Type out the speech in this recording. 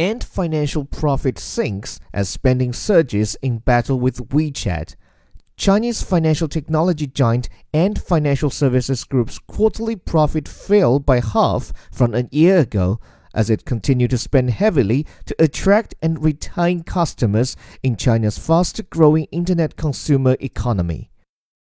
Ant Financial profit sinks as spending surges in battle with WeChat. Chinese financial technology giant Ant Financial Services Group's quarterly profit fell by half from a year ago as it continued to spend heavily to attract and retain customers in China's fast growing internet consumer economy.